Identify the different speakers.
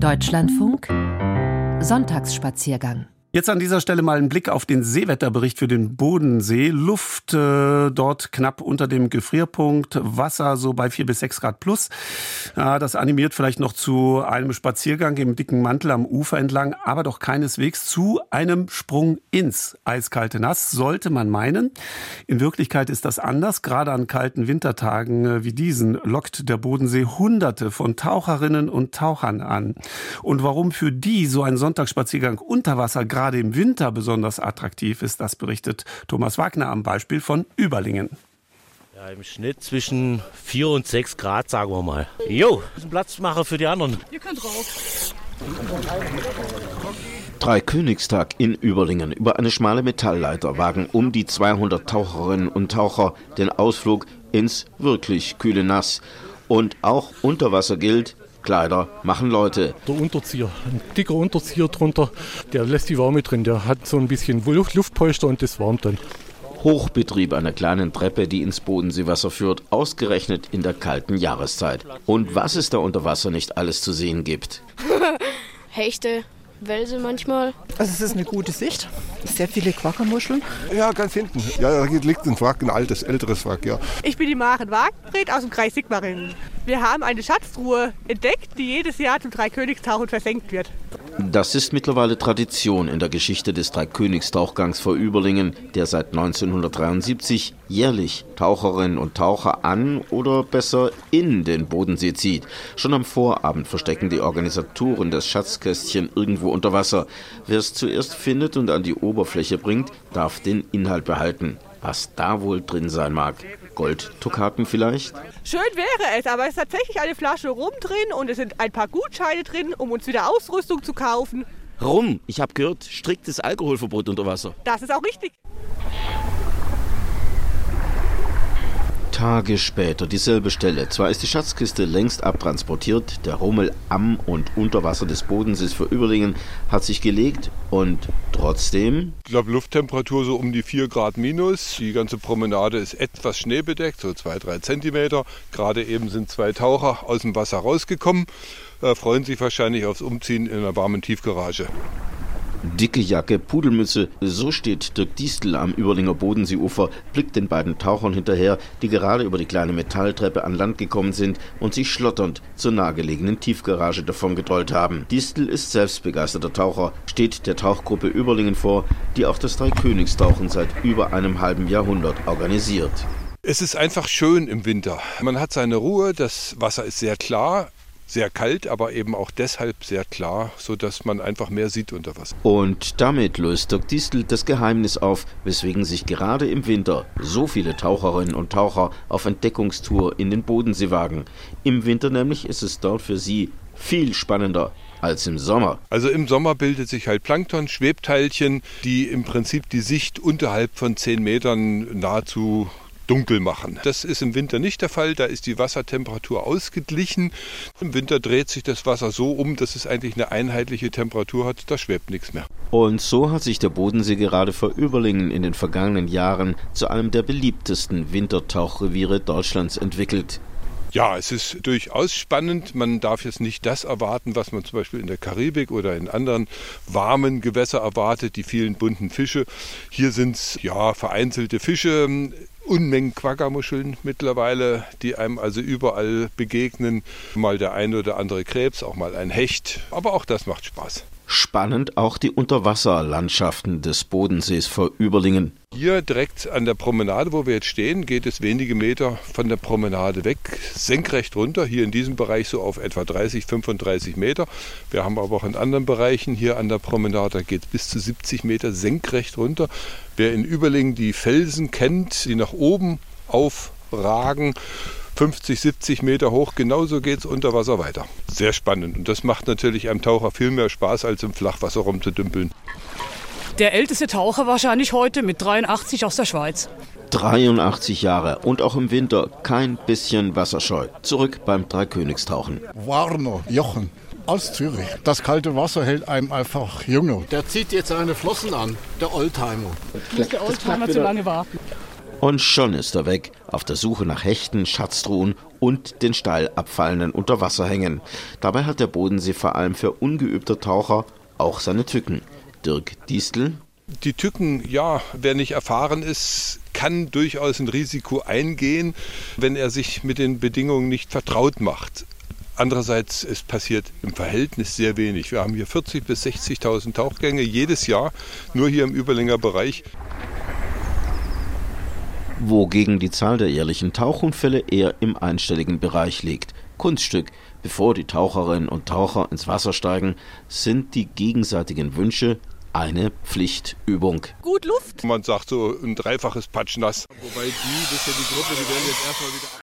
Speaker 1: Deutschlandfunk. Sonntagsspaziergang
Speaker 2: Jetzt an dieser Stelle mal ein Blick auf den Seewetterbericht für den Bodensee. Luft äh, dort knapp unter dem Gefrierpunkt, Wasser so bei vier bis sechs Grad plus. Ja, das animiert vielleicht noch zu einem Spaziergang im dicken Mantel am Ufer entlang, aber doch keineswegs zu einem Sprung ins eiskalte Nass, sollte man meinen. In Wirklichkeit ist das anders. Gerade an kalten Wintertagen äh, wie diesen lockt der Bodensee Hunderte von Taucherinnen und Tauchern an. Und warum für die so ein Sonntagsspaziergang unter Wasser gerade gerade im Winter besonders attraktiv ist, das berichtet Thomas Wagner am Beispiel von Überlingen.
Speaker 3: Ja, Im Schnitt zwischen 4 und 6 Grad, sagen wir mal. Jo, das ist ein Platzmacher für die anderen. Ihr könnt rauf.
Speaker 4: Dreikönigstag in Überlingen. Über eine schmale Metallleiter wagen um die 200 Taucherinnen und Taucher den Ausflug ins wirklich kühle Nass. Und auch unter Wasser gilt, Kleider machen Leute.
Speaker 5: Der Unterzieher, ein dicker Unterzieher drunter, der lässt die Wärme drin. Der hat so ein bisschen Luft, Luftpolster und das wärmt dann.
Speaker 4: Hochbetrieb einer kleinen Treppe, die ins Bodenseewasser führt, ausgerechnet in der kalten Jahreszeit. Und was es da unter Wasser nicht alles zu sehen gibt.
Speaker 6: Hechte, Welse manchmal.
Speaker 7: Also es ist eine gute Sicht. Sehr viele Quackermuscheln.
Speaker 8: Ja, ganz hinten. Ja, da liegt ein Wrack, ein altes, älteres Wrack, ja.
Speaker 9: Ich bin die Maren Wagenfried aus dem Kreis Sigmaringen. Wir haben eine Schatztruhe entdeckt, die jedes Jahr zum Dreikönigstauchen versenkt wird.
Speaker 4: Das ist mittlerweile Tradition in der Geschichte des Dreikönigstauchgangs vor Überlingen, der seit 1973 jährlich Taucherinnen und Taucher an oder besser in den Bodensee zieht. Schon am Vorabend verstecken die Organisatoren das Schatzkästchen irgendwo unter Wasser. Wer es zuerst findet und an die Oberfläche bringt, darf den Inhalt behalten. Was da wohl drin sein mag. Goldtokaten vielleicht?
Speaker 9: Schön wäre es, aber es ist tatsächlich eine Flasche Rum drin und es sind ein paar Gutscheine drin, um uns wieder Ausrüstung zu kaufen.
Speaker 3: Rum, ich habe gehört, striktes Alkoholverbot unter Wasser.
Speaker 9: Das ist auch richtig.
Speaker 4: Tage später dieselbe Stelle. Zwar ist die Schatzkiste längst abtransportiert, der Rummel am und unter Wasser des Bodensees für Überlingen hat sich gelegt und trotzdem.
Speaker 8: Ich glaube, Lufttemperatur so um die 4 Grad minus. Die ganze Promenade ist etwas schneebedeckt, so 2-3 Zentimeter. Gerade eben sind zwei Taucher aus dem Wasser rausgekommen, äh, freuen sich wahrscheinlich aufs Umziehen in einer warmen Tiefgarage.
Speaker 4: Dicke Jacke, Pudelmütze, so steht Dirk Distel am Überlinger Bodenseeufer, blickt den beiden Tauchern hinterher, die gerade über die kleine Metalltreppe an Land gekommen sind und sich schlotternd zur nahegelegenen Tiefgarage davongedrollt haben. Distel ist selbst begeisterter Taucher, steht der Tauchgruppe Überlingen vor, die auch das Dreikönigstauchen seit über einem halben Jahrhundert organisiert.
Speaker 8: Es ist einfach schön im Winter. Man hat seine Ruhe, das Wasser ist sehr klar, sehr kalt, aber eben auch deshalb sehr klar, sodass man einfach mehr sieht unter Wasser.
Speaker 4: Und damit löst Dirk Distel das Geheimnis auf, weswegen sich gerade im Winter so viele Taucherinnen und Taucher auf Entdeckungstour in den Bodensee wagen. Im Winter nämlich ist es dort für sie viel spannender als im Sommer.
Speaker 8: Also im Sommer bildet sich halt Plankton, Schwebteilchen, die im Prinzip die Sicht unterhalb von 10 Metern nahezu dunkel machen. Das ist im Winter nicht der Fall, da ist die Wassertemperatur ausgeglichen. Im Winter dreht sich das Wasser so um, dass es eigentlich eine einheitliche Temperatur hat, da schwebt nichts mehr.
Speaker 4: Und so hat sich der Bodensee gerade vor Überlingen in den vergangenen Jahren zu einem der beliebtesten Wintertauchreviere Deutschlands entwickelt.
Speaker 8: Ja, es ist durchaus spannend. Man darf jetzt nicht das erwarten, was man zum Beispiel in der Karibik oder in anderen warmen Gewässern erwartet, die vielen bunten Fische. Hier sind es ja vereinzelte Fische, Unmengen Quaggermuscheln mittlerweile, die einem also überall begegnen. Mal der eine oder andere Krebs, auch mal ein Hecht. Aber auch das macht Spaß.
Speaker 4: Spannend auch die Unterwasserlandschaften des Bodensees vor Überlingen.
Speaker 8: Hier direkt an der Promenade, wo wir jetzt stehen, geht es wenige Meter von der Promenade weg, senkrecht runter. Hier in diesem Bereich so auf etwa 30, 35 Meter. Wir haben aber auch in anderen Bereichen hier an der Promenade, da geht es bis zu 70 Meter senkrecht runter. Wer in Überlingen die Felsen kennt, die nach oben aufragen, 50, 70 Meter hoch. Genauso geht es unter Wasser weiter. Sehr spannend. Und das macht natürlich einem Taucher viel mehr Spaß, als im Flachwasser rumzudümpeln.
Speaker 10: Der älteste Taucher wahrscheinlich heute mit 83 aus der Schweiz.
Speaker 4: 83 Jahre und auch im Winter kein bisschen wasserscheu. Zurück beim Dreikönigstauchen.
Speaker 11: Warner, Jochen aus Zürich. Das kalte Wasser hält einem einfach jünger.
Speaker 12: Der zieht jetzt seine Flossen an, der Oldtimer.
Speaker 10: Muss der Oldtimer zu lange warten.
Speaker 4: Und schon ist er weg, auf der Suche nach Hechten, Schatztruhen und den steil abfallenden Unterwasserhängen. Dabei hat der Bodensee vor allem für ungeübte Taucher auch seine Tücken. Dirk Distel.
Speaker 8: Die Tücken, ja, wer nicht erfahren ist, kann durchaus ein Risiko eingehen, wenn er sich mit den Bedingungen nicht vertraut macht. Andererseits, es passiert im Verhältnis sehr wenig. Wir haben hier 40.000 bis 60.000 Tauchgänge jedes Jahr, nur hier im Überlinger Bereich
Speaker 4: wogegen die Zahl der jährlichen Tauchunfälle eher im einstelligen Bereich liegt. Kunststück, bevor die Taucherinnen und Taucher ins Wasser steigen, sind die gegenseitigen Wünsche eine Pflichtübung.
Speaker 9: Gut Luft.
Speaker 8: Man sagt so ein dreifaches Patschnass. Wobei die, das ist ja die Gruppe, die werden jetzt erstmal wieder